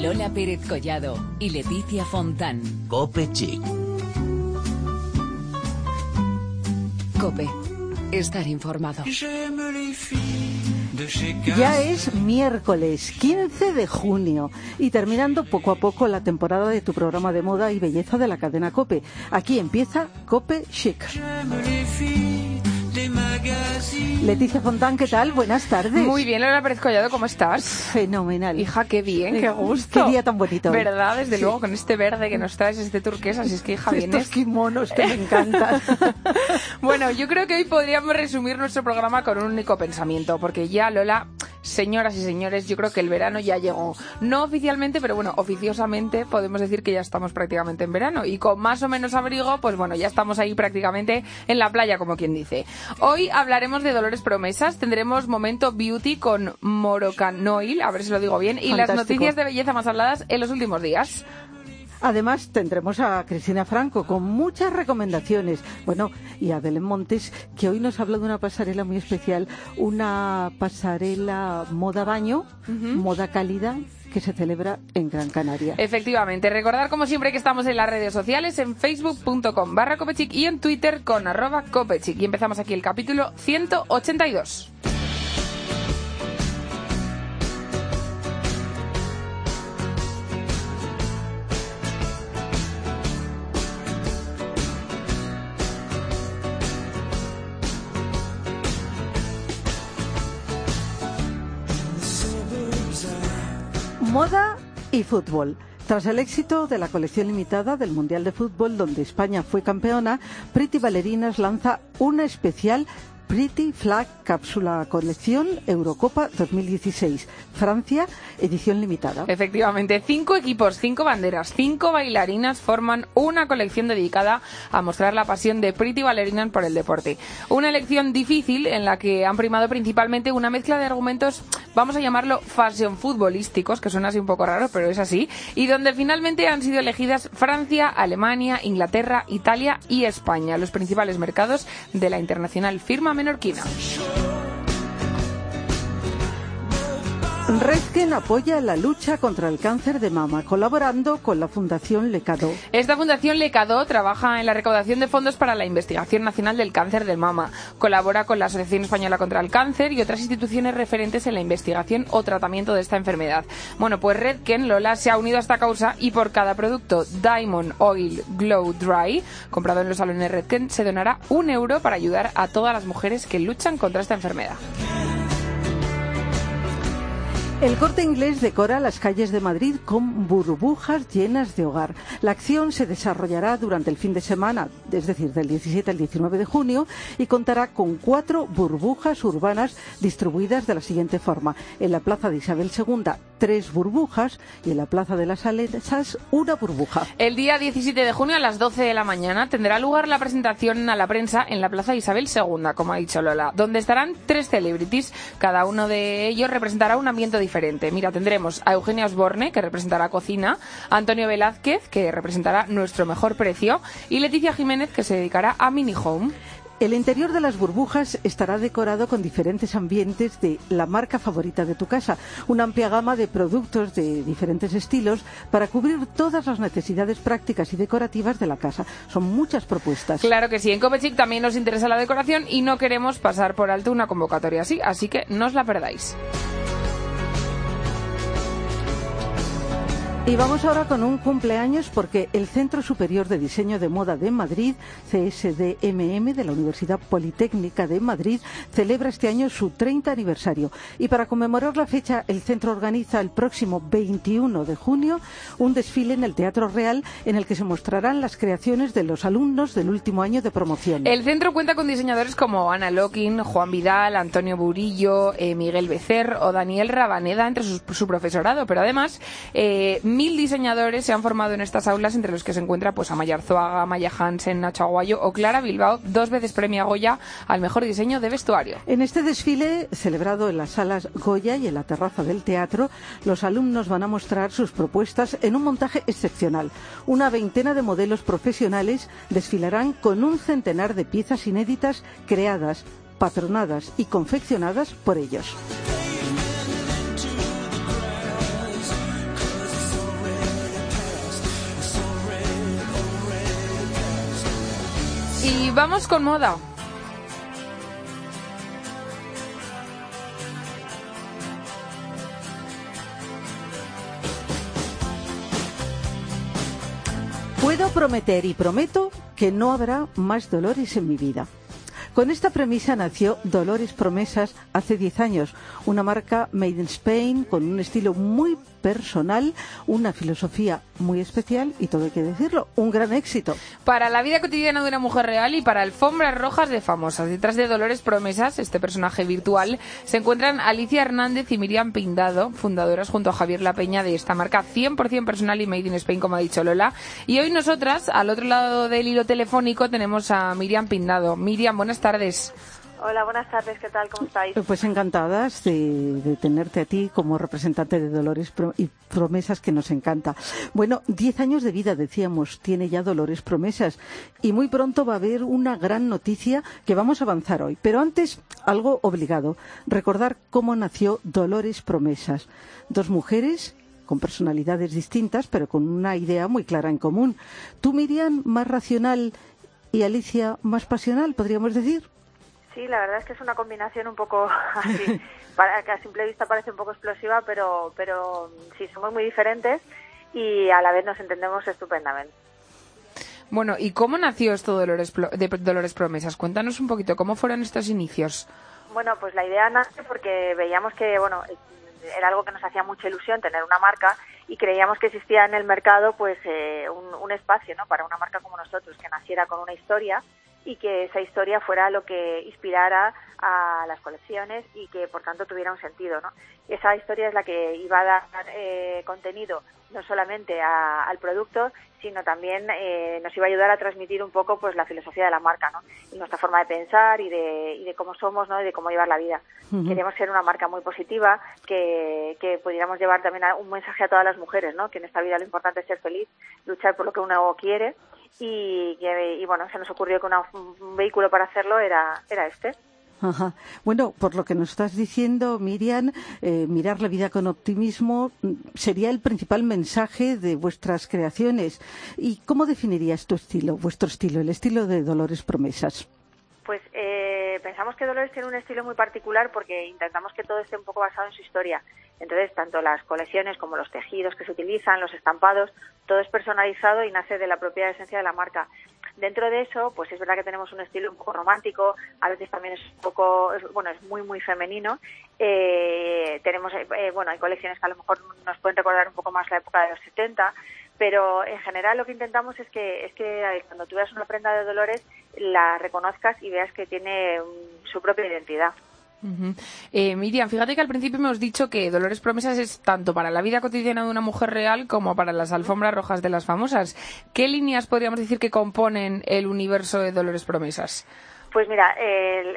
Lola Pérez Collado y Leticia Fontán. Cope Chic. Cope. Estar informado. Ya es miércoles 15 de junio y terminando poco a poco la temporada de tu programa de moda y belleza de la cadena Cope. Aquí empieza Cope Chic. Leticia Fontán, ¿qué tal? Buenas tardes. Muy bien, Lola Pérez Collado, ¿cómo estás? Fenomenal. Hija, qué bien, qué gusto. Qué día tan bonito. ¿Verdad? Desde luego, con este verde que nos traes, este turquesa, así es que hija, vienes... Estos kimonos que me encantan. bueno, yo creo que hoy podríamos resumir nuestro programa con un único pensamiento, porque ya, Lola, señoras y señores, yo creo que el verano ya llegó. No oficialmente, pero bueno, oficiosamente podemos decir que ya estamos prácticamente en verano. Y con más o menos abrigo, pues bueno, ya estamos ahí prácticamente en la playa, como quien dice. Hoy hablaremos de Dolores Promesas, tendremos momento beauty con Morocanoil, a ver si lo digo bien, y las noticias de belleza más habladas en los últimos días. Además, tendremos a Cristina Franco con muchas recomendaciones. Bueno, y a Belén Montes, que hoy nos habla de una pasarela muy especial, una pasarela moda baño, moda cálida, que se celebra en Gran Canaria. Efectivamente, recordar como siempre que estamos en las redes sociales, en facebook.com barra copechic y en twitter con arroba copechic. Y empezamos aquí el capítulo 182. Fútbol. Tras el éxito de la colección limitada del Mundial de Fútbol, donde España fue campeona, Pretty Ballerinas lanza una especial Pretty Flag Cápsula Colección Eurocopa 2016. Francia, edición limitada. Efectivamente, cinco equipos, cinco banderas, cinco bailarinas forman una colección dedicada a mostrar la pasión de Pretty Ballerinas por el deporte. Una elección difícil en la que han primado principalmente una mezcla de argumentos, vamos a llamarlo fashion futbolísticos, que suena así un poco raro, pero es así, y donde finalmente han sido elegidas Francia, Alemania, Inglaterra, Italia y España, los principales mercados de la internacional firma menorquina. Redken apoya la lucha contra el cáncer de mama, colaborando con la Fundación Lecado. Esta Fundación Lecado trabaja en la recaudación de fondos para la investigación nacional del cáncer de mama. Colabora con la Asociación Española contra el Cáncer y otras instituciones referentes en la investigación o tratamiento de esta enfermedad. Bueno, pues Redken Lola se ha unido a esta causa y por cada producto Diamond Oil Glow Dry comprado en los salones Redken se donará un euro para ayudar a todas las mujeres que luchan contra esta enfermedad. El corte inglés decora las calles de Madrid con burbujas llenas de hogar. La acción se desarrollará durante el fin de semana, es decir, del 17 al 19 de junio, y contará con cuatro burbujas urbanas distribuidas de la siguiente forma. En la Plaza de Isabel II, tres burbujas, y en la Plaza de las Salesas, una burbuja. El día 17 de junio a las 12 de la mañana tendrá lugar la presentación a la prensa en la Plaza de Isabel II, como ha dicho Lola, donde estarán tres celebrities. Cada uno de ellos representará un ambiente diferente diferente. Mira, tendremos a Eugenia Osborne, que representará cocina, Antonio Velázquez, que representará nuestro mejor precio, y Leticia Jiménez, que se dedicará a mini home. El interior de las burbujas estará decorado con diferentes ambientes de la marca favorita de tu casa, una amplia gama de productos de diferentes estilos para cubrir todas las necesidades prácticas y decorativas de la casa. Son muchas propuestas. Claro que sí, en Copechic también nos interesa la decoración y no queremos pasar por alto una convocatoria así, así que no os la perdáis. Y vamos ahora con un cumpleaños porque el Centro Superior de Diseño de Moda de Madrid, CSDMM, de la Universidad Politécnica de Madrid, celebra este año su 30 aniversario. Y para conmemorar la fecha, el centro organiza el próximo 21 de junio un desfile en el Teatro Real en el que se mostrarán las creaciones de los alumnos del último año de promoción. El centro cuenta con diseñadores como Ana Lokin, Juan Vidal, Antonio Burillo, eh, Miguel Becer o Daniel Rabaneda entre su, su profesorado, pero además eh, mil diseñadores se han formado en estas aulas, entre los que se encuentra pues Amaya Arzuaga, Maya Hansen, Nacho Aguayo o Clara Bilbao, dos veces premia Goya al mejor diseño de vestuario. En este desfile, celebrado en las salas Goya y en la terraza del teatro, los alumnos van a mostrar sus propuestas en un montaje excepcional. Una veintena de modelos profesionales desfilarán con un centenar de piezas inéditas creadas, patronadas y confeccionadas por ellos. Y vamos con moda. Puedo prometer y prometo que no habrá más dolores en mi vida. Con esta premisa nació Dolores Promesas hace 10 años, una marca made in Spain con un estilo muy personal, una filosofía muy especial y todo hay que decirlo, un gran éxito. Para la vida cotidiana de una mujer real y para alfombras rojas de famosas. Detrás de Dolores Promesas, este personaje virtual, se encuentran Alicia Hernández y Miriam Pindado, fundadoras junto a Javier La Peña de esta marca 100% personal y made in Spain, como ha dicho Lola. Y hoy nosotras, al otro lado del hilo telefónico, tenemos a Miriam Pindado. Miriam, buenas tardes. Hola, buenas tardes, ¿qué tal? ¿Cómo estáis? Pues encantadas de, tenerte a ti como representante de Dolores y Promesas, que nos encanta. Bueno, diez años de vida, decíamos, tiene ya Dolores Promesas y muy pronto va a haber una gran noticia que vamos a avanzar hoy. Pero antes, algo obligado, recordar cómo nació Dolores Promesas. Dos mujeres con personalidades distintas, pero con una idea muy clara en común. Tú, Miriam, más racional y Alicia más pasional, podríamos decir. Sí, la verdad es que es una combinación un poco así, para, que a simple vista parece un poco explosiva, pero, pero sí, somos muy diferentes y a la vez nos entendemos estupendamente. Bueno, ¿y cómo nació esto de Dolores, de Dolores Promesas? Cuéntanos un poquito, ¿cómo fueron estos inicios? Bueno, pues la idea nace porque veíamos que, bueno, era algo que nos hacía mucha ilusión tener una marca y creíamos que existía en el mercado pues eh, un, un, espacio ¿no? para una marca como nosotros que naciera con una historia y que esa historia fuera lo que inspirara a las colecciones y que por tanto tuviera un sentido. ¿no? Esa historia es la que iba a dar eh, contenido no solamente al producto, sino también eh, nos iba a ayudar a transmitir un poco pues la filosofía de la marca ¿no? y nuestra forma de pensar y de, y de cómo somos ¿no? y de cómo llevar la vida. Queremos ser una marca muy positiva, que, que pudiéramos llevar también un mensaje a todas las mujeres, ¿no? que en esta vida lo importante es ser feliz, luchar por lo que uno quiere y, y, bueno, se nos ocurrió que un vehículo para hacerlo era, era este. Ajá. Bueno, por lo que nos estás diciendo, Miriam, eh, mirar la vida con optimismo mm, sería el principal mensaje de vuestras creaciones. ¿Y cómo definirías tu estilo, vuestro estilo, el estilo de Dolores Promesas? Pues eh, pensamos que Dolores tiene un estilo muy particular porque intentamos que todo esté un poco basado en su historia. Entonces, tanto las colecciones como los tejidos que se utilizan, los estampados, todo es personalizado y nace de la propia esencia de la marca. Dentro de eso, pues es verdad que tenemos un estilo un poco romántico, a veces también es un poco, bueno, es muy, muy femenino. Eh, tenemos, eh, bueno, hay colecciones que a lo mejor nos pueden recordar un poco más la época de los 70, pero en general lo que intentamos es que, es que eh, cuando tú veas una prenda de Dolores, la reconozcas y veas que tiene su propia identidad. Eh, Miriam, fíjate que al principio hemos dicho que Dolores Promesas es tanto para la vida cotidiana de una mujer real como para las alfombras rojas de las famosas. ¿Qué líneas podríamos decir que componen el universo de Dolores Promesas? Pues mira,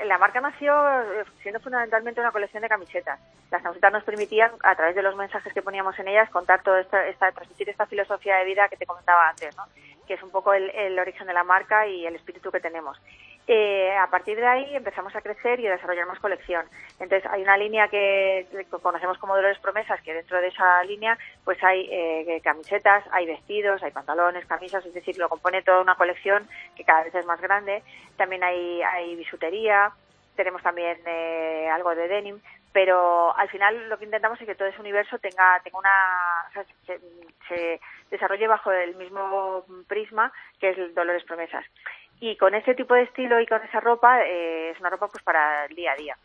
la marca nació eh, siendo fundamentalmente una colección de camisetas. Las camisetas nos permitían, a través de los mensajes que poníamos en ellas, contar toda esta, esta transmitir esta filosofía de vida que te comentaba antes, ¿no? que es un poco el origen de la marca y el espíritu que tenemos. Eh, a partir de ahí empezamos a crecer y a desarrollar más colección. Entonces hay una línea que conocemos como Dolores Promesas, que dentro de esa línea pues hay eh, camisetas, hay vestidos, hay pantalones, camisas, es decir, lo compone toda una colección que cada vez es más grande. También hay, hay bisutería, tenemos también eh, algo de denim, pero al final lo que intentamos es que todo ese universo tenga, tenga una, se, se desarrolle bajo el mismo prisma que es el Dolores Promesas y con ese tipo de estilo y con esa ropa eh, es una ropa pues para el día a día.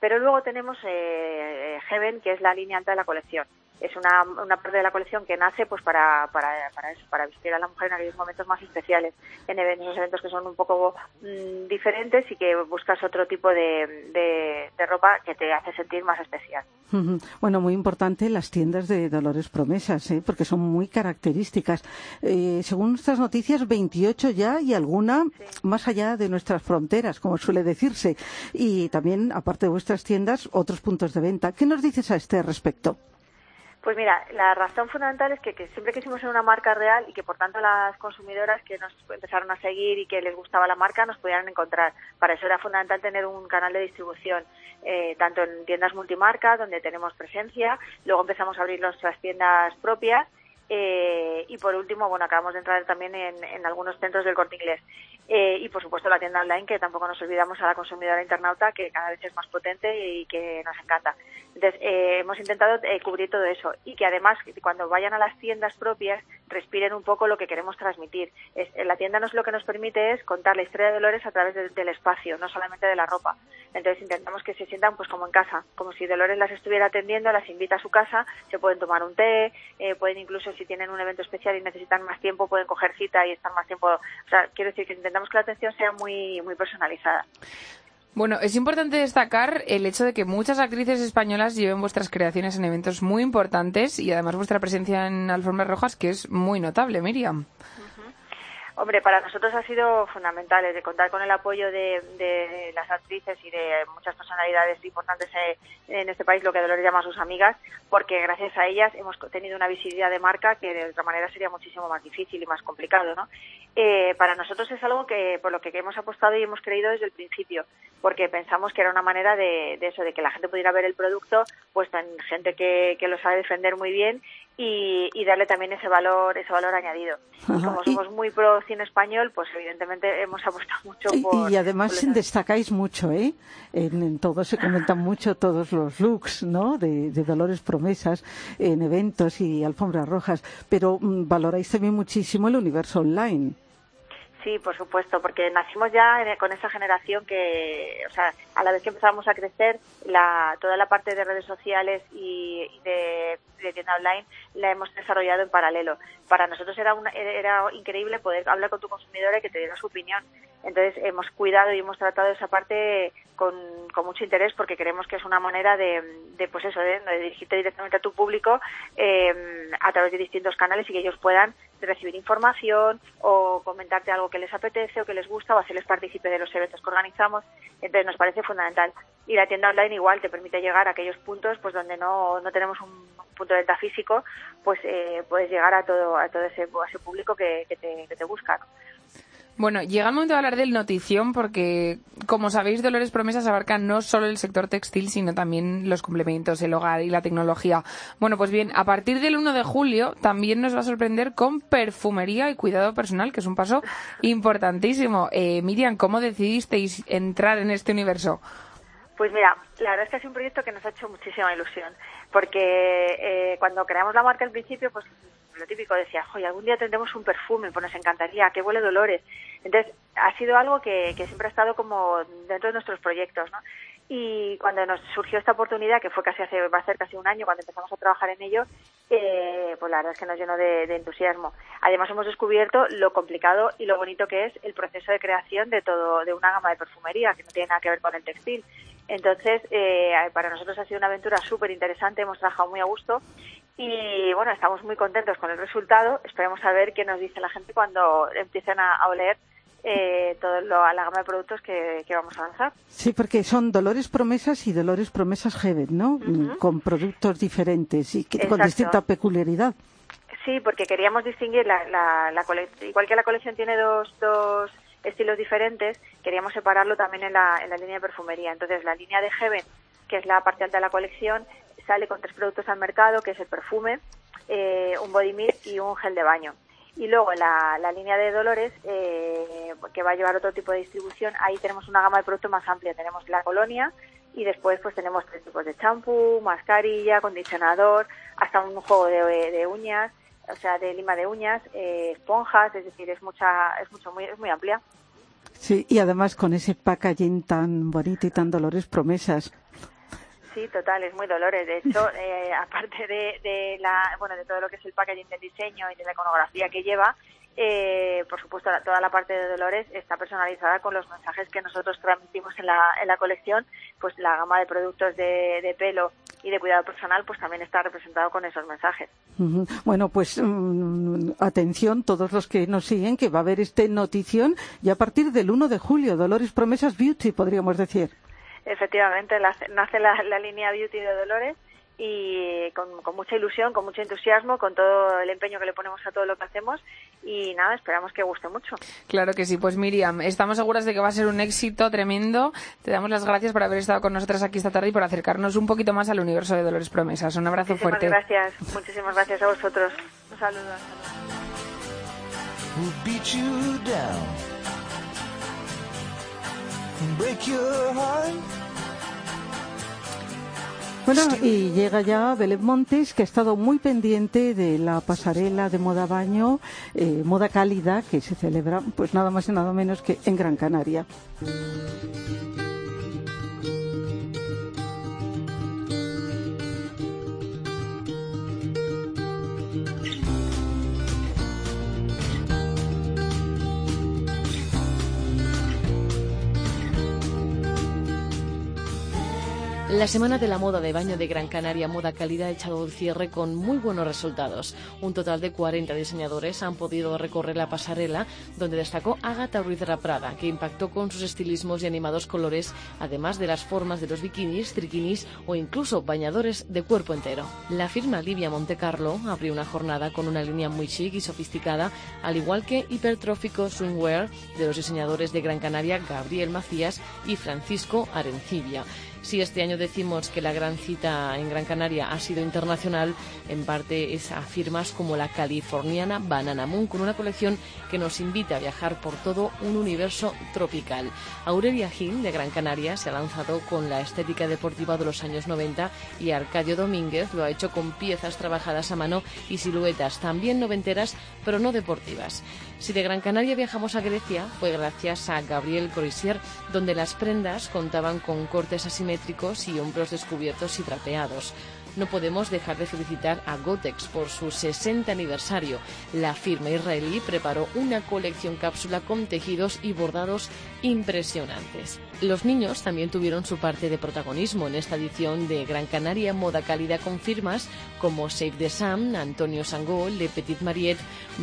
Pero luego tenemos eh, Heaven, que es la línea alta de la colección es una, una parte de la colección que nace pues para, para, para eso, para vestir a la mujer en aquellos momentos más especiales, en eventos, eventos que son un poco mm, diferentes y que buscas otro tipo de, de, ropa que te hace sentir más especial. Bueno, muy importante las tiendas de Dolores Promesas, ¿eh? porque son muy características. Eh, según nuestras noticias, 28 ya y alguna más allá de nuestras fronteras, como suele decirse. Y también, aparte de vuestras tiendas, otros puntos de venta. ¿Qué nos dices a este respecto? Pues mira, la razón fundamental es que, siempre quisimos ser una marca real y que por tanto las consumidoras que nos empezaron a seguir y que les gustaba la marca nos pudieran encontrar. Para eso era fundamental tener un canal de distribución, eh, tanto en tiendas multimarca, donde tenemos presencia, luego empezamos a abrir nuestras tiendas propias eh, y por último, bueno, acabamos de entrar también en, algunos centros del corte inglés. Eh, y por supuesto la tienda online que tampoco nos olvidamos a la consumidora internauta que cada vez es más potente y que nos encanta. Entonces eh, hemos intentado eh, cubrir todo eso y que además cuando vayan a las tiendas propias respiren un poco lo que queremos transmitir. Es, la tienda nos lo que nos permite es contar la historia de Dolores a través del espacio, no solamente de la ropa. Entonces intentamos que se sientan pues como en casa, como si Dolores las estuviera atendiendo, las invita a su casa, se pueden tomar un té, pueden incluso si tienen un evento especial y necesitan más tiempo pueden coger cita y estar más tiempo. O sea, quiero decir que intentamos que la atención sea muy, muy personalizada. Bueno, es importante destacar el hecho de que muchas actrices españolas lleven vuestras creaciones en eventos muy importantes y además vuestra presencia en alfombras rojas, que es muy notable, Miriam. Hombre, para nosotros ha sido fundamental de contar con el apoyo de, las actrices y de muchas personalidades importantes en este país, lo que Dolores llama sus amigas, porque gracias a ellas hemos tenido una visibilidad de marca que de otra manera sería muchísimo más difícil y más complicado, ¿no? Eh, para nosotros es algo que por lo que hemos apostado y hemos creído desde el principio, porque pensamos que era una manera de, eso, de que la gente pudiera ver el producto puesto en gente que, que lo sabe defender muy bien y, darle también ese valor ese valor añadido. Y como somos muy pro cine español, pues evidentemente hemos apostado mucho por... Y, además destacáis mucho, ¿eh? En, todo se comentan mucho todos los looks, ¿no? De, Dolores Promesas en eventos y alfombras rojas, pero mm, valoráis también muchísimo el universo online. Sí, por supuesto, porque nacimos ya con esa generación que, o sea, a la vez que empezamos a crecer, la, toda la parte de redes sociales y, de, tienda online la hemos desarrollado en paralelo. Para nosotros era, era increíble poder hablar con tu consumidor y que te diera su opinión. Entonces hemos cuidado y hemos tratado esa parte con, mucho interés porque creemos que es una manera de, pues eso, de, dirigirte directamente a tu público eh, a través de distintos canales y que ellos puedan recibir información o comentarte algo que les apetece o que les gusta o hacerles partícipe de los eventos que organizamos. Entonces nos parece fundamental. Y la tienda online igual te permite llegar a aquellos puntos pues donde no, no tenemos un punto de venta físico, pues eh, puedes llegar a todo, a todo ese, público que te busca. Bueno, llega el momento de hablar del notición porque, como sabéis, Dolores Promesas abarca no solo el sector textil, sino también los complementos, el hogar y la tecnología. Bueno, pues bien, a partir del 1 de julio también nos va a sorprender con perfumería y cuidado personal, que es un paso importantísimo. Eh, Miriam, ¿cómo decidisteis entrar en este universo? Pues mira, la verdad es que es un proyecto que nos ha hecho muchísima ilusión, porque eh, cuando creamos la marca al principio, pues lo típico decía, oye, algún día tendremos un perfume, pues nos encantaría, que huele Dolores. Entonces, ha sido algo que, que siempre ha estado como dentro de nuestros proyectos, ¿no? Y cuando nos surgió esta oportunidad, que fue casi hace, va a ser casi un año cuando empezamos a trabajar en ello, eh, pues la verdad es que nos llenó de, de, entusiasmo. Además hemos descubierto lo complicado y lo bonito que es el proceso de creación de todo, de una gama de perfumería, que no tiene nada que ver con el textil. Entonces, eh, para nosotros ha sido una aventura súper interesante, hemos trabajado muy a gusto y bueno, estamos muy contentos con el resultado. Esperemos a ver qué nos dice la gente cuando empiecen a, oler eh, toda la gama de productos que, vamos a lanzar. Sí, porque son Dolores Promesas y Dolores Promesas Heaven, ¿no? Con productos diferentes y con distinta peculiaridad. Sí, porque queríamos distinguir la, la, igual que la colección tiene dos, dos estilos diferentes, queríamos separarlo también en la, en la línea de perfumería. Entonces, la línea de Heaven, que es la parte alta de la colección, sale con tres productos al mercado, que es el perfume, eh, un body mist y un gel de baño. Y luego la, la línea de Dolores, eh, que va a llevar otro tipo de distribución, ahí tenemos una gama de productos más amplia. Tenemos la colonia y después pues tenemos tres tipos de champú, mascarilla, acondicionador, hasta un juego de, de uñas, o sea, de lima de uñas, eh, esponjas, es decir, es mucha, es mucho muy, es muy amplia. Sí, y además con ese packaging tan bonito y tan Dolores Promesas. Sí, total, es muy Dolores. De hecho, eh, aparte de, de, la, bueno, de todo lo que es el packaging del diseño y de la iconografía que lleva, eh, por supuesto, toda la parte de Dolores está personalizada con los mensajes que nosotros transmitimos en la, en la colección. Pues la gama de productos de, de pelo y de cuidado personal, pues también está representado con esos mensajes. Bueno, pues mm, atención todos los que nos siguen, que va a haber este notición y a partir del 1 de julio, Dolores Promesas Beauty, podríamos decir. Efectivamente, nace la, la línea Beauty de Dolores y con, mucha ilusión, con mucho entusiasmo, con todo el empeño que le ponemos a todo lo que hacemos y nada, esperamos que guste mucho. Claro que sí, pues Miriam, estamos seguras de que va a ser un éxito tremendo. Te damos las gracias por haber estado con nosotras aquí esta tarde y por acercarnos un poquito más al universo de Dolores Promesas. Un abrazo muchísimas fuerte. Gracias, muchísimas gracias a vosotros. Un saludo. Bueno, y llega ya Belén Montes, que ha estado muy pendiente de la pasarela de moda baño, eh, moda cálida, que se celebra pues nada más y nada menos que en Gran Canaria. La Semana de la Moda de Baño de Gran Canaria Moda Cálida ha echado el cierre con muy buenos resultados. Un total de 40 diseñadores han podido recorrer la pasarela, donde destacó Agatha Ruiz de Prada, que impactó con sus estilismos y animados colores, además de las formas de los bikinis, triquinis o incluso bañadores de cuerpo entero. La firma Livia Montecarlo abrió una jornada con una línea muy chic y sofisticada, al igual que hipertrófico swimwear de los diseñadores de Gran Canaria Gabriel Macías y Francisco Arencibia. Si este año decimos que la gran cita en Gran Canaria ha sido internacional, en parte es a firmas como la californiana Banana Moon, con una colección que nos invita a viajar por todo un universo tropical. Aurelia Gil, de Gran Canaria, se ha lanzado con la estética deportiva de los años 90 y Arcadio Domínguez lo ha hecho con piezas trabajadas a mano y siluetas también noventeras, pero no deportivas. Si de Gran Canaria viajamos a Grecia, fue gracias a Gabriel Corisier, donde las prendas contaban con cortes asimétricos y hombros descubiertos y trapeados. No podemos dejar de felicitar a Gotex por su 60 aniversario. La firma israelí preparó una colección cápsula con tejidos y bordados impresionantes. Los niños también tuvieron su parte de protagonismo en esta edición de Gran Canaria Moda Cálida con firmas como Save the Sam, Antonio Sangol, Le Petit Mariette,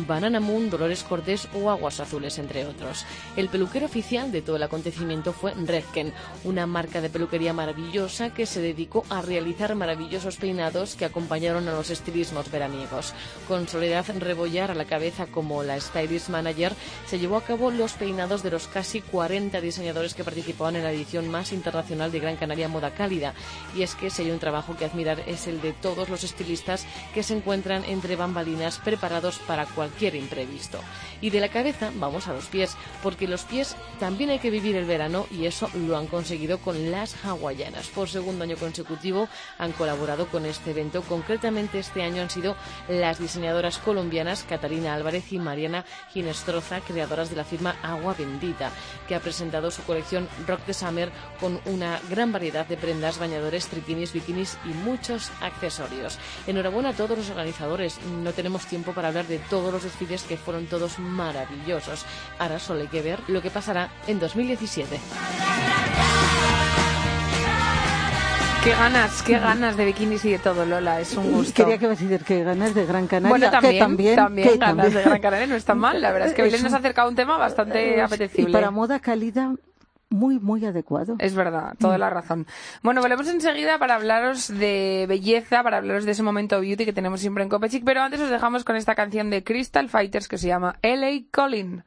Banana Moon, Dolores Cortés o Aguas Azules, entre otros. El peluquero oficial de todo el acontecimiento fue Redken, una marca de peluquería maravillosa que se dedicó a realizar maravillosos peinados que acompañaron a los estilismos veraniegos. Con Soledad Rebollar a la cabeza como la stylist manager, se llevó a cabo los peinados de los casi 40 diseñadores que participaban en la edición más internacional de Gran Canaria Moda Cálida. Y es que si hay un trabajo que admirar es el de todos los estilistas que se encuentran entre bambalinas preparados para cualquier imprevisto. Y de la cabeza vamos a los pies, porque los pies también hay que vivir el verano y eso lo han conseguido con las hawaianas. Por segundo año consecutivo han colaborado con este evento. Concretamente este año han sido las diseñadoras colombianas Catalina Álvarez y Mariana Ginestroza, creadoras de la firma Agua Bendita, que ha presentado su colección Rock the Summer con una gran variedad de prendas, bañadores, triquinis, bikinis y muchos accesorios. Enhorabuena a todos los organizadores. No tenemos tiempo para hablar de todos los desfiles que fueron todos maravillosos. Ahora solo hay que ver lo que pasará en 2017. Qué ganas, qué ganas de bikinis y de todo, Lola. Es un gusto. Quería que me decir que ganas de Gran Canaria. Bueno, también, que también, también que ganas también. de Gran Canaria no está mal. La verdad es que Belén nos ha acercado un tema bastante Es- apetecible. Y para moda cálida, muy, muy adecuado. Es verdad, toda la razón. Bueno, volvemos enseguida para hablaros de belleza, para hablaros de ese momento beauty que tenemos siempre en Copechic, pero antes os dejamos con esta canción de Crystal Fighters que se llama LA Calling.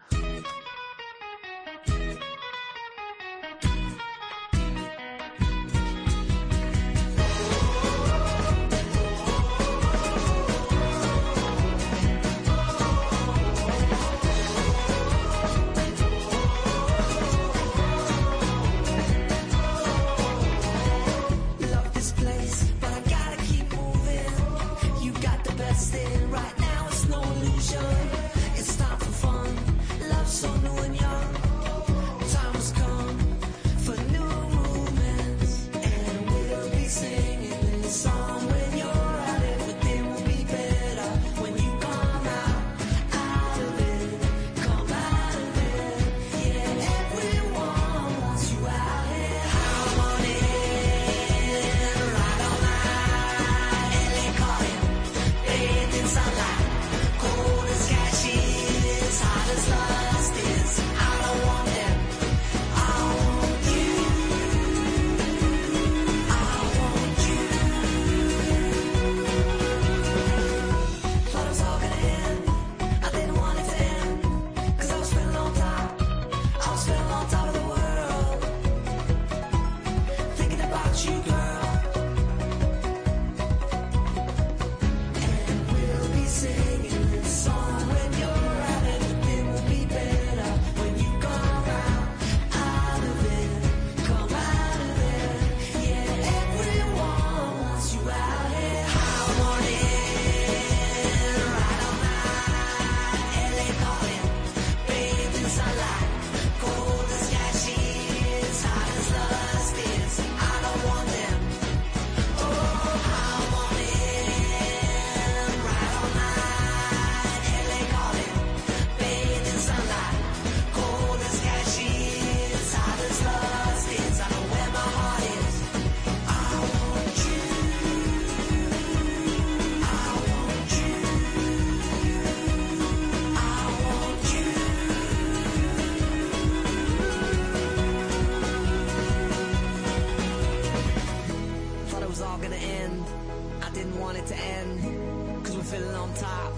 Didn't want it to end. Cause we're feeling on top.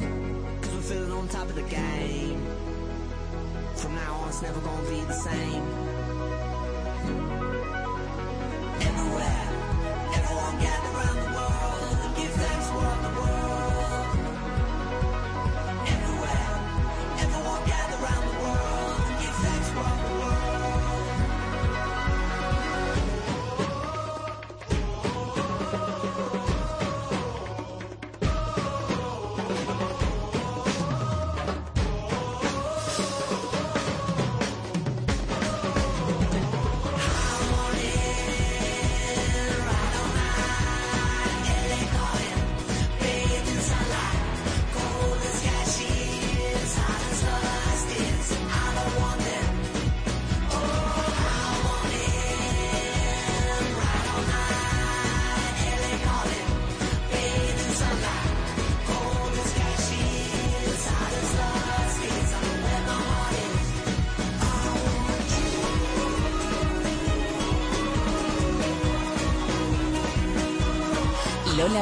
Cause we're feeling on top of the game. From now on, it's never gonna be the same. Everywhere, everyone gather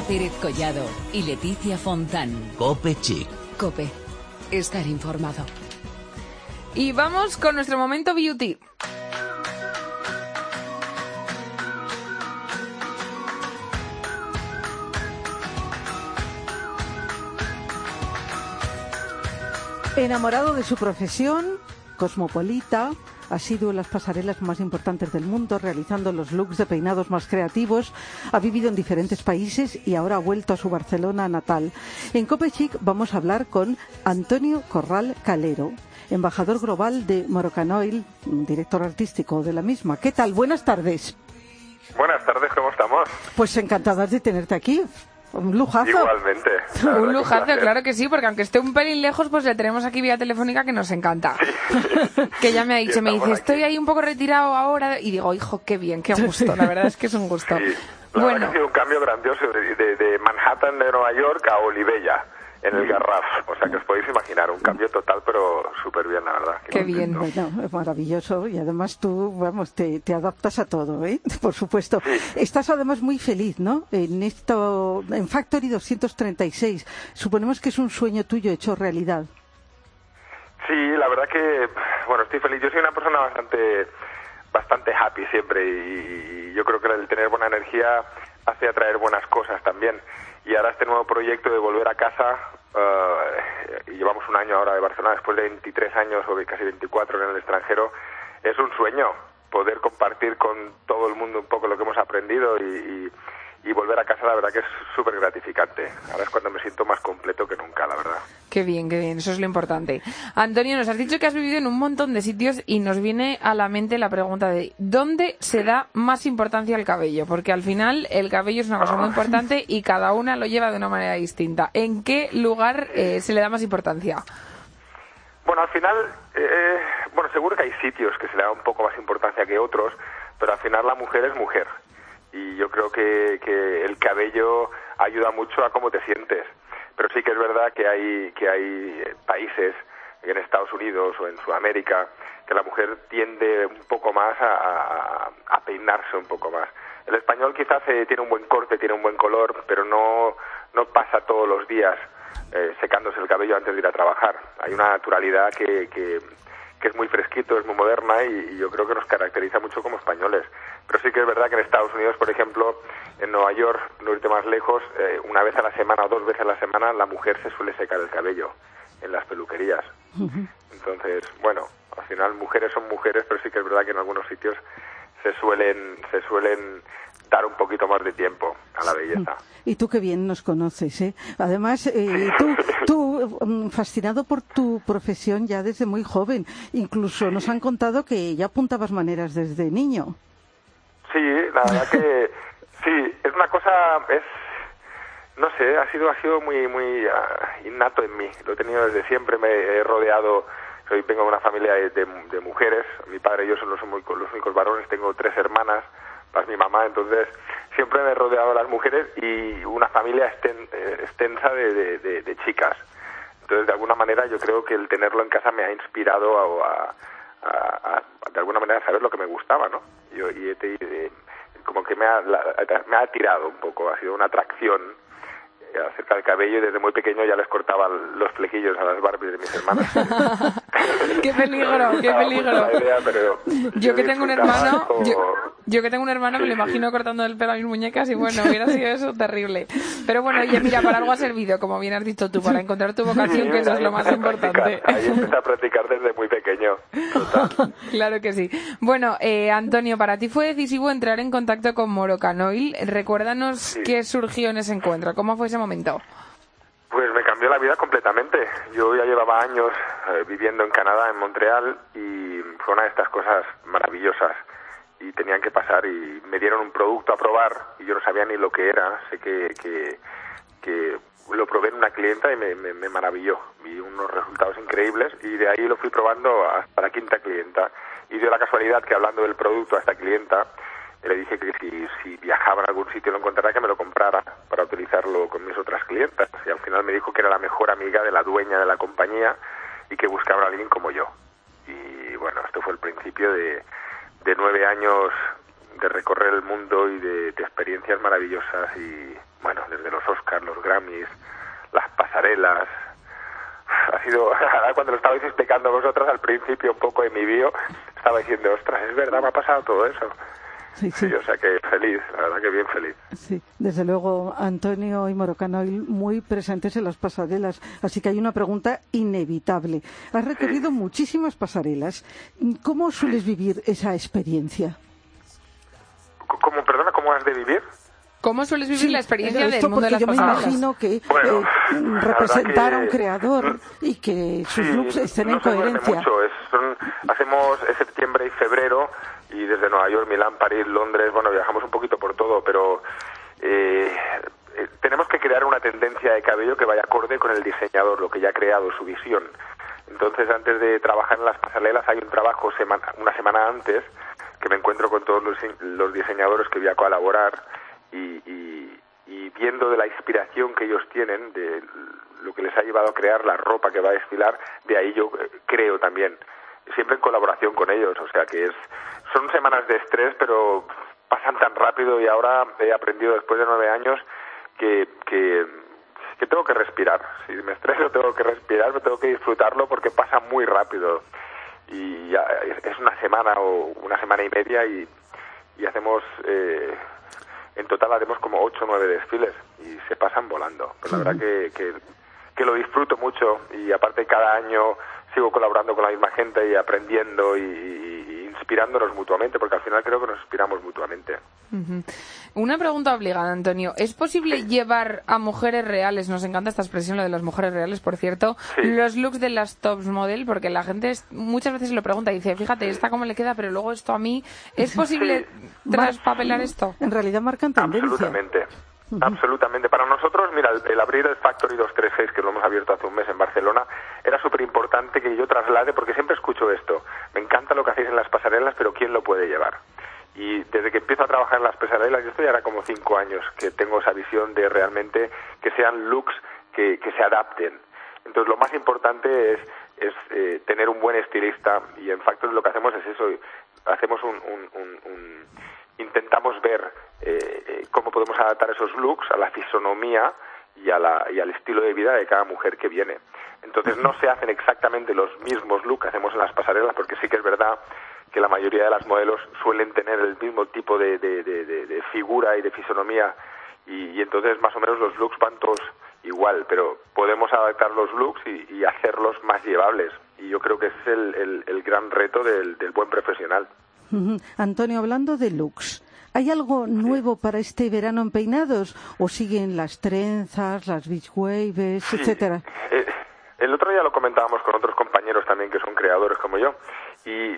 Pérez Collado y Leticia Fontán. Cope Chic. Cope. Estar informado. Y vamos con nuestro momento beauty. Enamorado de su profesión, cosmopolita, ha sido en las pasarelas más importantes del mundo, realizando los looks de peinados más creativos, ha vivido en diferentes países y ahora ha vuelto a su Barcelona natal. En Cope Chic vamos a hablar con Antonio Corral Calero, embajador global de Moroccan Oil, director artístico de la misma. ¿Qué tal? Buenas tardes. Buenas tardes, ¿cómo estamos? Pues encantadas de tenerte aquí. Un lujazo. Igualmente. Un lujazo, claro que sí, porque aunque esté un pelín lejos, pues le tenemos aquí vía telefónica que nos encanta. que ya me ha dicho, Sí, me dice, estoy ahí un poco retirado ahora, y digo, hijo, qué bien, qué gusto, la verdad es que es un gusto. Sí. La verdad que Bueno, ha sido un cambio grandioso de, de- de Manhattan de Nueva York a Olivella, en el Garraf. O sea que os podéis imaginar, un cambio total, pero súper bien, la verdad. Qué bien. Bueno, es maravilloso y además tú, vamos, te, te adaptas a todo, ¿eh? Por supuesto. Estás además muy feliz, ¿no? En esto, en Factory 236. Suponemos que es un sueño tuyo hecho realidad. Sí, la verdad que, bueno, estoy feliz. Yo soy una persona bastante, bastante happy siempre y yo creo que el tener buena energía hace atraer buenas cosas también. Y ahora este nuevo proyecto de volver a casa, eh, y llevamos un año ahora de Barcelona, después de 23 años o casi 24 en el extranjero, es un sueño poder compartir con todo el mundo un poco lo que hemos aprendido y, y- y volver a casa, la verdad que es súper gratificante. Ahora es cuando me siento más completo que nunca, la verdad. qué bien, qué bien, eso es lo importante. Antonio, nos has dicho que has vivido en un montón de sitios y nos viene a la mente la pregunta de ¿dónde se da más importancia al cabello? Porque al final el cabello es una cosa muy importante y cada una lo lleva de una manera distinta. ¿En qué lugar eh, se le da más importancia? Bueno, al final, eh, bueno, seguro que hay sitios que se le da un poco más importancia que otros, pero al final la mujer es mujer. Y yo creo que, que el cabello ayuda mucho a cómo te sientes. Pero sí que es verdad que hay, que hay eh, países, en Estados Unidos o en Sudamérica, que la mujer tiende un poco más a, peinarse un poco más. El español quizás eh, tiene un buen corte, tiene un buen color, pero no, no pasa todos los días eh, secándose el cabello antes de ir a trabajar. Hay una naturalidad que, que, que es muy fresquito, es muy moderna y, y yo creo que nos caracteriza mucho como españoles. Pero sí que es verdad que en Estados Unidos, por ejemplo, en Nueva York, no irte más lejos, eh, una vez a la semana o dos veces a la semana la mujer se suele secar el cabello en las peluquerías. Entonces, bueno, al final mujeres son mujeres, pero sí que es verdad que en algunos sitios se suelen, se suelen dar un poquito más de tiempo a la belleza. Y tú qué bien nos conoces, ¿eh? Además, eh, tú, tú mm, fascinado por tu profesión ya desde muy joven. Incluso nos han contado que ya apuntabas maneras desde niño. Sí, la verdad que sí, es una cosa, es, no sé, ha sido, ha sido muy, muy ah, innato en mí. Lo he tenido desde siempre, me he rodeado, soy, vengo de una familia de, de- de mujeres, mi padre y yo somos los, únicos- los únicos varones, tengo tres hermanas, más mi mamá, entonces siempre me he rodeado de las mujeres y una familia exten- eh, extensa de, de- chicas. Entonces, de alguna manera, yo creo que el tenerlo en casa me ha inspirado a, a- a- de alguna manera, saber lo que me gustaba, ¿no? Yo, y eh, como que me ha, la- me ha tirado un poco, ha sido una atracción acerca del cabello y desde muy pequeño ya les cortaba los flequillos a las Barbies de mis hermanas. qué peligro, qué peligro. idea, pero Yo que tengo un hermano, como- yo, yo que tengo un hermano me lo sí. imagino cortando el pelo a mis muñecas y bueno, hubiera sido eso terrible. Pero bueno, oye, mira, para algo ha servido, como bien has dicho tú, para encontrar tu vocación, Sí, que eso es lo más importante. Ahí empecé a practicar desde muy pequeño. Total. Claro que sí. Bueno, eh, Antonio, para ti fue decisivo entrar en contacto con Morocanoil. Recuérdanos Sí. qué surgió en ese encuentro, cómo fue ese momento. Pues me cambió la vida completamente. Yo ya llevaba años eh, viviendo en Canadá, en Montreal, y fue una de estas cosas maravillosas. Y tenían que pasar y me dieron un producto a probar y yo no sabía ni lo que era. Sé que, que, lo probé en una clienta y me, me, me maravilló. Vi unos resultados increíbles y de ahí lo fui probando hasta la quinta clienta. Y dio la casualidad que hablando del producto a esta clienta, le dije que si, si viajaba a algún sitio lo encontrara que me lo comprara para utilizarlo con mis otras clientas. Y al final me dijo que era la mejor amiga de la dueña de la compañía y que buscaba a alguien como yo. Y bueno, esto fue el principio de, de nueve años de recorrer el mundo y de, experiencias maravillosas y bueno, desde los Oscars, los Grammys, las pasarelas. Ha sido, cuando lo estabais explicando vosotros al principio un poco de mi bio, estaba diciendo, ostras, es verdad, me ha pasado todo eso. Sí, sí. Sí, o sea que feliz, la verdad que bien feliz. Sí, desde luego Antonio y Morocano muy presentes en las pasarelas, así que hay una pregunta inevitable. Has recorrido muchísimas pasarelas. ¿Cómo sueles vivir esa experiencia? ¿Cómo, perdona, cómo has de vivir? ¿Cómo sueles vivir Sí, la experiencia esto del mundo de las yo me pasarelas? imagino que Bueno, eh, representar a un que- creador y que sus Sí, looks estén no en coherencia. mucho. Es, son- hacemos septiembre y febrero y desde Nueva York, Milán, París, Londres, bueno, viajamos un poquito por todo, pero eh, eh, tenemos que crear una tendencia de cabello que vaya acorde con el diseñador, lo que ya ha creado, su visión. Entonces, antes de trabajar en las pasarelas, hay un trabajo semana- una semana antes que me encuentro con todos los, los diseñadores que voy a colaborar y, y- y viendo de la inspiración que ellos tienen, de lo que les ha llevado a crear la ropa que va a desfilar, de ahí yo eh, creo también, siempre en colaboración con ellos, o sea que es son semanas de estrés, pero pasan tan rápido y ahora he aprendido después de nueve años que, que, que tengo que respirar. Si me estreso tengo que respirar, pero tengo que disfrutarlo porque pasa muy rápido. Y ya es- una semana o una semana y media y, y hacemos, eh, en total haremos como ocho o nueve desfiles y se pasan volando. Pero la verdad que, que, que lo disfruto mucho y aparte cada año sigo colaborando con la misma gente y aprendiendo y, inspirándonos mutuamente, porque al final creo que nos inspiramos mutuamente. Una pregunta obligada, Antonio. ¿Es posible llevar a mujeres reales, nos encanta esta expresión, lo de las mujeres reales, por cierto, Sí. los looks de las tops model? Porque la gente es- muchas veces lo pregunta y dice, fíjate, esta cómo le queda, pero luego esto a mí. ¿Es posible traspapelar esto? En realidad marcan tendencia. Absolutamente. Absolutamente. Para nosotros, mira, el, el abrir el Factory 236, que lo hemos abierto hace un mes en Barcelona, era súper importante que yo traslade, porque siempre escucho esto. Me encanta lo que hacéis en las pasarelas, pero ¿quién lo puede llevar? Y desde que empiezo a trabajar en las pasarelas, yo estoy ahora como cinco años que tengo esa visión de realmente que sean looks que, que se adapten. Entonces, lo más importante es, es eh, tener un buen estilista y en Factory lo que hacemos es eso, hacemos un- un- un- intentamos ver eh, cómo podemos adaptar esos looks a la fisonomía y, a la- y al estilo de vida de cada mujer que viene. Entonces no se hacen exactamente los mismos looks que hacemos en las pasarelas, porque sí que es verdad que la mayoría de las modelos suelen tener el mismo tipo de, de- de- de- figura y de fisonomía y, y entonces más o menos los looks van todos igual, pero podemos adaptar los looks y, y hacerlos más llevables. Y yo creo que es el, el- el gran reto del- del buen profesional. Antonio, hablando de looks, ¿hay algo nuevo para este verano en peinados? ¿O siguen las trenzas, las beach waves, Sí. etcétera? Eh, el otro día lo comentábamos con otros compañeros también que son creadores como yo y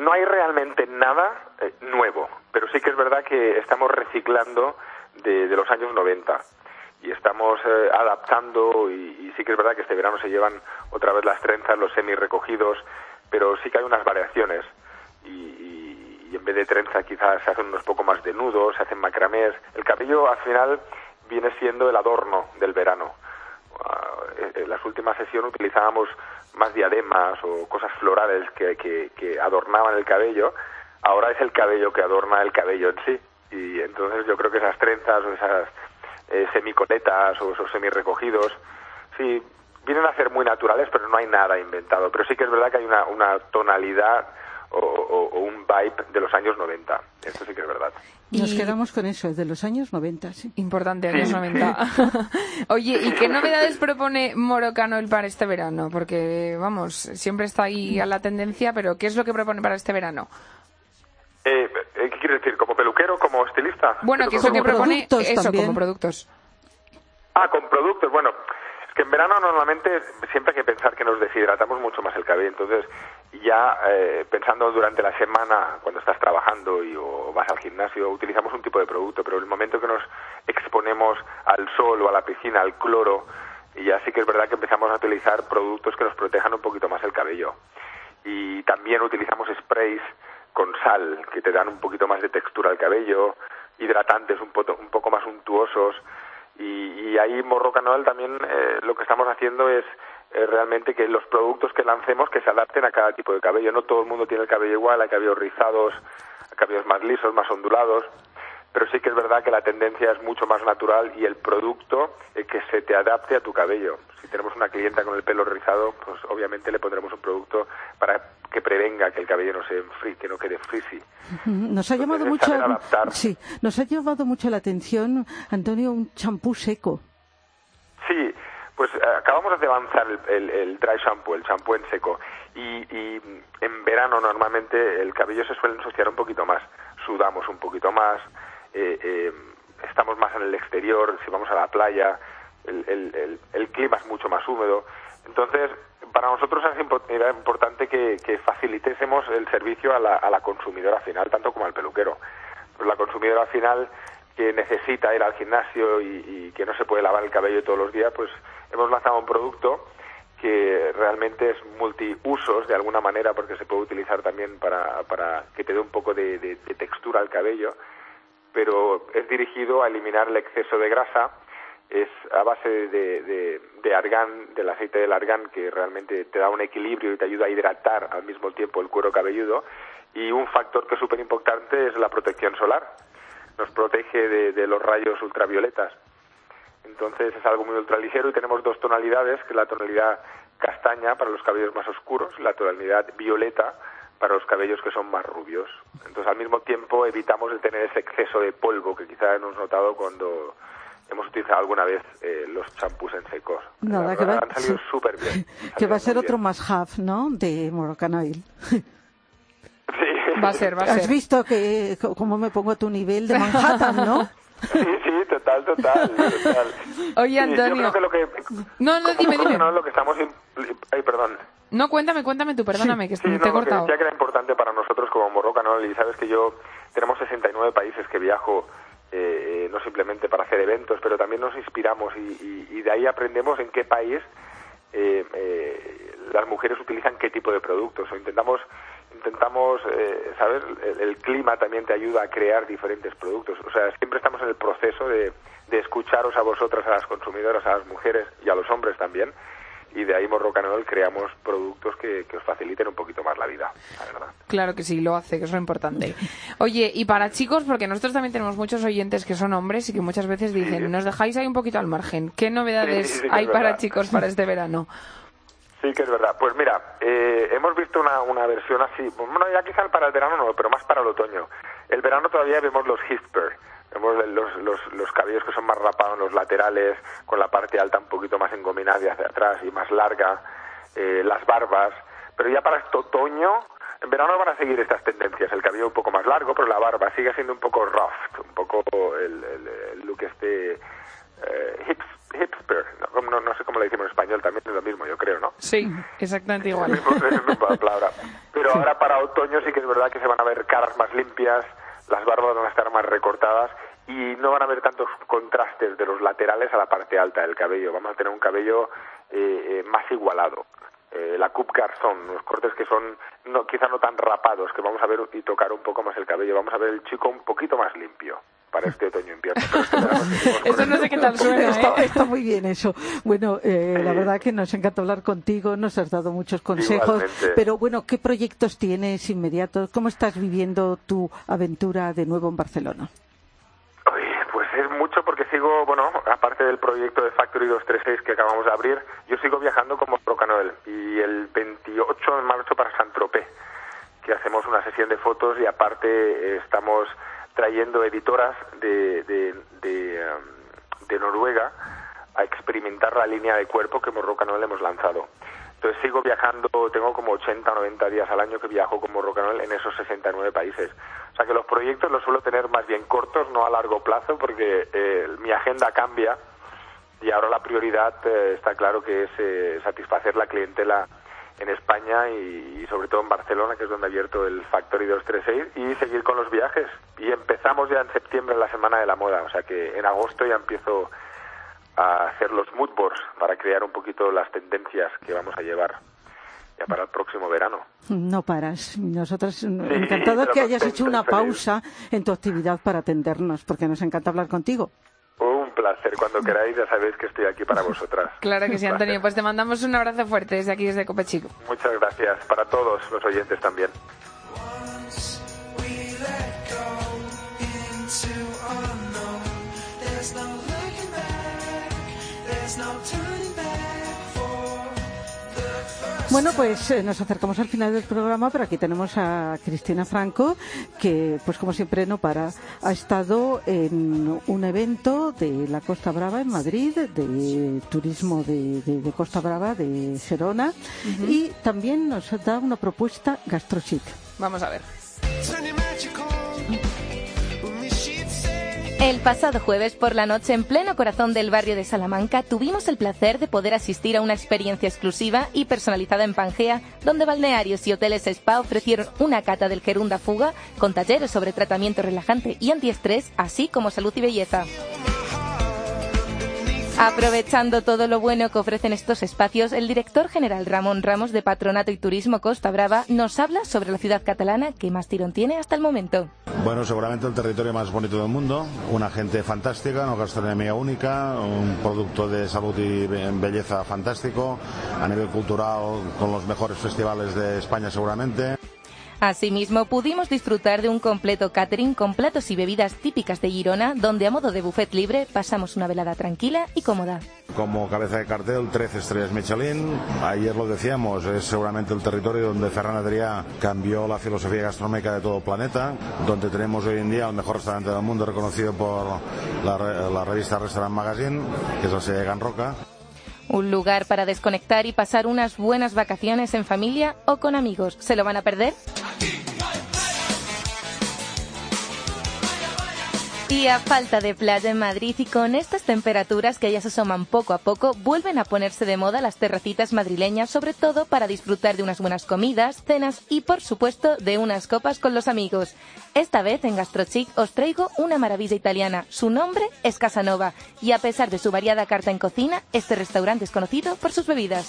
no hay realmente nada eh, nuevo, pero sí que es verdad que estamos reciclando de, de los años 90 y estamos eh, adaptando y, y sí que es verdad que este verano se llevan otra vez las trenzas, los semi recogidos, pero sí que hay unas variaciones y, y- y en vez de trenza quizás se hacen unos poco más de nudos, se hacen macramés. El cabello al final viene siendo el adorno del verano. Ah, en las últimas sesiones utilizábamos más diademas o cosas florales que, que, que adornaban el cabello. Ahora es el cabello que adorna el cabello en sí. Y entonces yo creo que esas trenzas o esas eh, semicoletas o esos semi-recogidos. Sí, vienen a ser muy naturales, pero no hay nada inventado. Pero sí que es verdad que hay una, una tonalidad o, o- o un vibe de los años 90. Esto sí que es verdad. Nos Y- quedamos con eso, de los años 90, sí. Importante, Sí, años 90. Oye, ¿y qué novedades propone Morocanoil para este verano? Porque, vamos, siempre está ahí a la tendencia, pero ¿qué es lo que propone para este verano? Eh, eh, ¿Qué quieres decir? ¿Como peluquero, como estilista? Bueno, ¿qué es lo que propone eso también. como productos? Ah, con productos. Bueno, es que en verano normalmente siempre hay que pensar que nos deshidratamos mucho más el cabello. Entonces, ya eh, pensando durante la semana, cuando estás trabajando y o vas al gimnasio, utilizamos un tipo de producto. Pero el momento que nos exponemos al sol o a la piscina, al cloro, ya sí que es verdad que empezamos a utilizar productos que nos protejan un poquito más el cabello. Y también utilizamos sprays con sal, que te dan un poquito más de textura al cabello, hidratantes un, poto- un poco más untuosos. Y, y ahí Morrocanol también eh, lo que estamos haciendo es eh, realmente que los productos que lancemos que se adapten a cada tipo de cabello. No todo el mundo tiene el cabello igual, hay cabellos rizados, hay cabellos más lisos, más ondulados. Pero sí que es verdad que la tendencia es mucho más natural y el producto eh, que se te adapte a tu cabello. Si tenemos una clienta con el pelo rizado, pues obviamente le pondremos un producto para que prevenga que el cabello no se enfríe, que no quede frizzy. Nos ha llamado mucho, sí, nos ha llamado mucho la atención, Antonio, un champú seco. Sí, pues eh, acabamos de avanzar el, el- el dry shampoo, el champú en seco. Y, y, en verano normalmente el cabello se suele ensuciar un poquito más, sudamos un poquito más, eh, eh, estamos más en el exterior, si vamos a la playa, el, el- clima es mucho más húmedo. Entonces, para nosotros era importante que, que facilitésemos el servicio a la, a la consumidora final, tanto como al peluquero. Pues la consumidora final que necesita ir al gimnasio y, y que no se puede lavar el cabello todos los días, pues hemos lanzado un producto que realmente es multiusos de alguna manera porque se puede utilizar también para, para que te dé un poco de, textura al cabello, pero es dirigido a eliminar el exceso de grasa, es a base de, de, de argán, del aceite del argán que realmente te da un equilibrio y te ayuda a hidratar al mismo tiempo el cuero cabelludo. Y un factor que es súper importante es la protección solar, nos protege de los rayos ultravioletas. Entonces es algo muy ultraligero y tenemos dos tonalidades, que es la tonalidad castaña para los cabellos más oscuros y la tonalidad violeta para los cabellos que son más rubios. Entonces al mismo tiempo evitamos el tener ese exceso de polvo que quizá hemos notado cuando hemos utilizado alguna vez eh, los champús en secos. Nada, La que va- han salido sí. súper bien. Que va a ser otro más have, ¿no? De Morocanoil. Sí. Va a ser, va a Has ser. visto que cómo me pongo a tu nivel de Manhattan, ¿no? Sí, sí, total, total, total. Oye, Sí, Antonio. Yo creo que lo que... No, no, dime, dime. no, lo que estamos... Ay, perdón. No, cuéntame, cuéntame tú, perdóname, que Sí, te no, he cortado. decía que era importante para nosotros como Morrocanol y sabes que yo tenemos 69 países que viajo eh, no simplemente para hacer eventos, pero también nos inspiramos y, y- y de ahí aprendemos en qué país eh, eh, las mujeres utilizan qué tipo de productos o intentamos intentamos eh, sabes el, el clima también te ayuda a crear diferentes productos o sea siempre estamos en el proceso de, de escucharos a vosotras a las consumidoras a las mujeres y a los hombres también y de ahí Morrocanol creamos productos que, que os faciliten un poquito más la vida la verdad Claro que sí, lo hace, que es lo importante. Oye, y para chicos, porque nosotros también tenemos muchos oyentes que son hombres y que muchas veces dicen, nos dejáis ahí un poquito al margen. ¿Qué novedades Sí, sí, que hay para chicos para este verano? Sí, que es verdad. Pues mira, eh, hemos visto una, una versión así, bueno, ya quizá para el verano no, pero más para el otoño. El verano todavía vemos los Hisper, vemos los, los, los cabellos que son más rapados en los laterales, con la parte alta un poquito más engominada y hacia atrás y más larga, eh, las barbas, pero ya para este otoño, en verano van a seguir estas tendencias, el cabello un poco más largo, pero la barba sigue siendo un poco rough, un poco el, el- el look este eh, hips- hipster, no, no, no sé cómo le decimos en español, también es lo mismo, yo creo, ¿no? Sí, exactamente igual. Es la misma palabra. Pero ahora para otoño sí que es verdad que se van a ver caras más limpias, las barbas van a estar más recortadas y no van a haber tantos contrastes de los laterales a la parte alta del cabello. Vamos a tener un cabello eh, eh, más igualado. Eh, la coupe garzón, los cortes que son no, quizá no tan rapados, que vamos a ver y tocar un poco más el cabello. Vamos a ver el chico un poquito más limpio para este otoño-invierno. Pero este Eso no sé qué tal suena, Está, ¿eh? está muy bien eso. Bueno, eh, la verdad que nos encanta hablar contigo, nos has dado muchos consejos, Igualmente. pero bueno, ¿qué proyectos tienes inmediatos? ¿Cómo estás viviendo tu aventura de nuevo en Barcelona? Pues es mucho porque sigo, bueno, aparte del proyecto de Factory 236 que acabamos de abrir, yo sigo viajando como Roca Noel y el 28 de marzo para San Tropez, que hacemos una sesión de fotos y aparte eh, estamos trayendo editoras de, de, de, um, de Noruega a experimentar la línea de cuerpo que Morroca Noel hemos lanzado. Entonces sigo viajando, tengo como 80 o 90 días al año que viajo con Morroca Noel en esos 69 países. O sea que los proyectos los suelo tener más bien cortos, no a largo plazo, porque eh, mi agenda cambia y ahora la prioridad eh, está claro que es eh, satisfacer la clientela en España y, y sobre todo en Barcelona, que es donde ha abierto el Factory 236, y seguir con los viajes. Y empezamos ya en septiembre la Semana de la Moda, o sea que en agosto ya empiezo a hacer los mood boards para crear un poquito las tendencias que vamos a llevar ya para el próximo verano. No paras. Nosotros encantados pero que hayas hecho una feliz. pausa en tu actividad para atendernos, porque nos encanta hablar contigo. Placer, cuando queráis ya sabéis que estoy aquí para vosotras. Claro que sí, Antonio. Pues te mandamos un abrazo fuerte desde aquí, desde Cope Chico. Muchas gracias para todos los oyentes también. No Bueno, pues eh, nos acercamos al final del programa, pero aquí tenemos a Cristina Franco, que, pues como siempre, no para. Ha estado en un evento de la Costa Brava en Madrid, de turismo de, de- de Costa Brava, de Serona, y también nos da una propuesta gastrochic. Vamos a ver. El pasado jueves por la noche, en pleno corazón del barrio de Salamanca, tuvimos el placer de poder asistir a una experiencia exclusiva y personalizada en Pangea, donde balnearios y hoteles spa ofrecieron una cata del Gerunda Fuga con talleres sobre tratamiento relajante y antiestrés, así como salud y belleza. Aprovechando todo lo bueno que ofrecen estos espacios, el director general Ramón Ramos de Patronato y Turismo Costa Brava nos habla sobre la ciudad catalana que más tirón tiene hasta el momento. Bueno, seguramente el territorio más bonito del mundo, una gente fantástica, una gastronomía única, un producto de salud y be- belleza fantástico, a nivel cultural con los mejores festivales de España seguramente. Asimismo, pudimos disfrutar de un completo catering con platos y bebidas típicas de Girona, donde a modo de buffet libre pasamos una velada tranquila y cómoda. Como cabeza de cartel, 13 estrellas Michelin. Ayer lo decíamos, es seguramente el territorio donde Ferran Adrià cambió la filosofía gastronómica de todo el planeta, donde tenemos hoy en día el mejor restaurante del mundo reconocido por la, re- la revista Restaurant Magazine, que es la sede de Roca. Un lugar para desconectar y pasar unas buenas vacaciones en familia o con amigos. ¿Se lo van a perder? A falta de playa en Madrid y con estas temperaturas que ya se asoman poco a poco, vuelven a ponerse de moda las terracitas madrileñas, sobre todo para disfrutar de unas buenas comidas, cenas y, por supuesto, de unas copas con los amigos. Esta vez en Gastrochic os traigo una maravilla italiana. Su nombre es Casanova y a pesar de su variada carta en cocina, este restaurante es conocido por sus bebidas.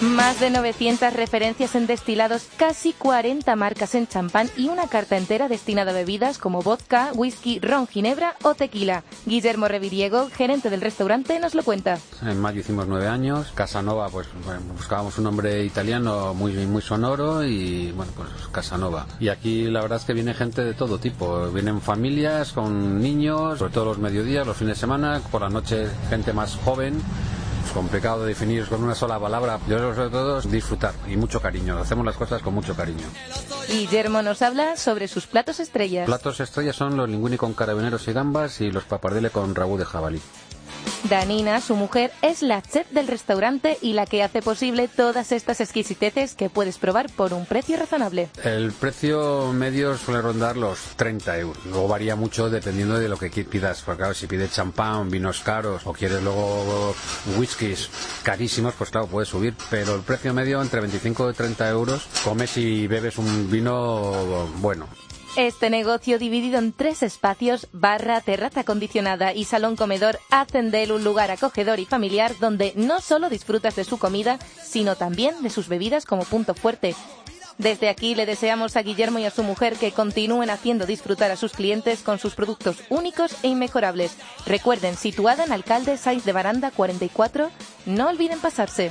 Más de 900 referencias en destilados, casi 40 marcas en champán y una carta entera destinada a bebidas como vodka, whisky, ron, ginebra o tequila. Guillermo Reviriego, gerente del restaurante, nos lo cuenta. En mayo hicimos nueve años. Casanova, pues buscábamos un nombre italiano muy muy sonoro y bueno, pues Casanova. Y aquí la verdad es que viene gente de todo tipo. Vienen familias con niños, sobre todo los mediodías, los fines de semana, por la noche gente más joven. Complicado de definir con una sola palabra. Yo sobre todo es disfrutar y mucho cariño. Hacemos las cosas con mucho cariño. Guillermo nos habla sobre sus platos estrellas. Platos estrellas son los linguini con carabineros y gambas y los papardelle con rabú de jabalí. Danina, su mujer, es la chef del restaurante y la que hace posible todas estas exquisiteces que puedes probar por un precio razonable. El precio medio suele rondar los 30 euros. Luego varía mucho dependiendo de lo que pidas. Porque claro, si pides champán, vinos caros o quieres luego whiskies carísimos, pues claro, puede subir. Pero el precio medio entre 25 y 30 euros, comes y bebes un vino bueno. Este negocio dividido en tres espacios, barra, terraza acondicionada y salón comedor, hacen de él un lugar acogedor y familiar donde no solo disfrutas de su comida, sino también de sus bebidas como punto fuerte. Desde aquí le deseamos a Guillermo y a su mujer que continúen haciendo disfrutar a sus clientes con sus productos únicos e inmejorables. Recuerden, situada en Alcalde Saiz de Baranda 44, no olviden pasarse.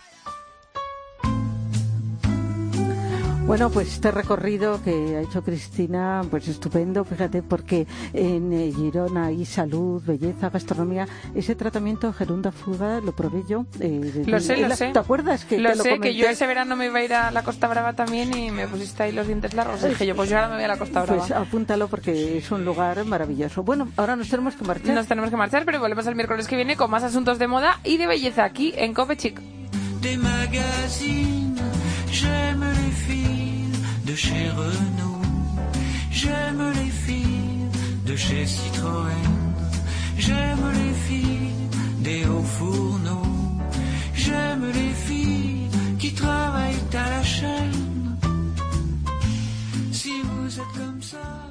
Bueno, pues este recorrido que ha hecho Cristina, pues estupendo, fíjate, porque en eh, Girona hay salud, belleza, gastronomía. Ese tratamiento Gerunda Fuga lo probé yo. eh, Lo sé, lo la- sé. ¿Te acuerdas? Que lo te lo sé, que yo ese verano me iba a ir a la Costa Brava también y me pusiste ahí los dientes largos. Y dije yo, pues yo ahora me voy a la Costa Brava. Pues apúntalo porque es un lugar maravilloso. Bueno, ahora nos tenemos que marchar. Nos tenemos que marchar, pero volvemos el miércoles que viene con más asuntos de moda y de belleza aquí en Cope Chic. des magazines. J'aime les filles de chez Renault. J'aime les filles de chez Citroën. J'aime les filles des hauts fourneaux. J'aime les filles qui travaillent à la chaîne. Si vous êtes comme ça.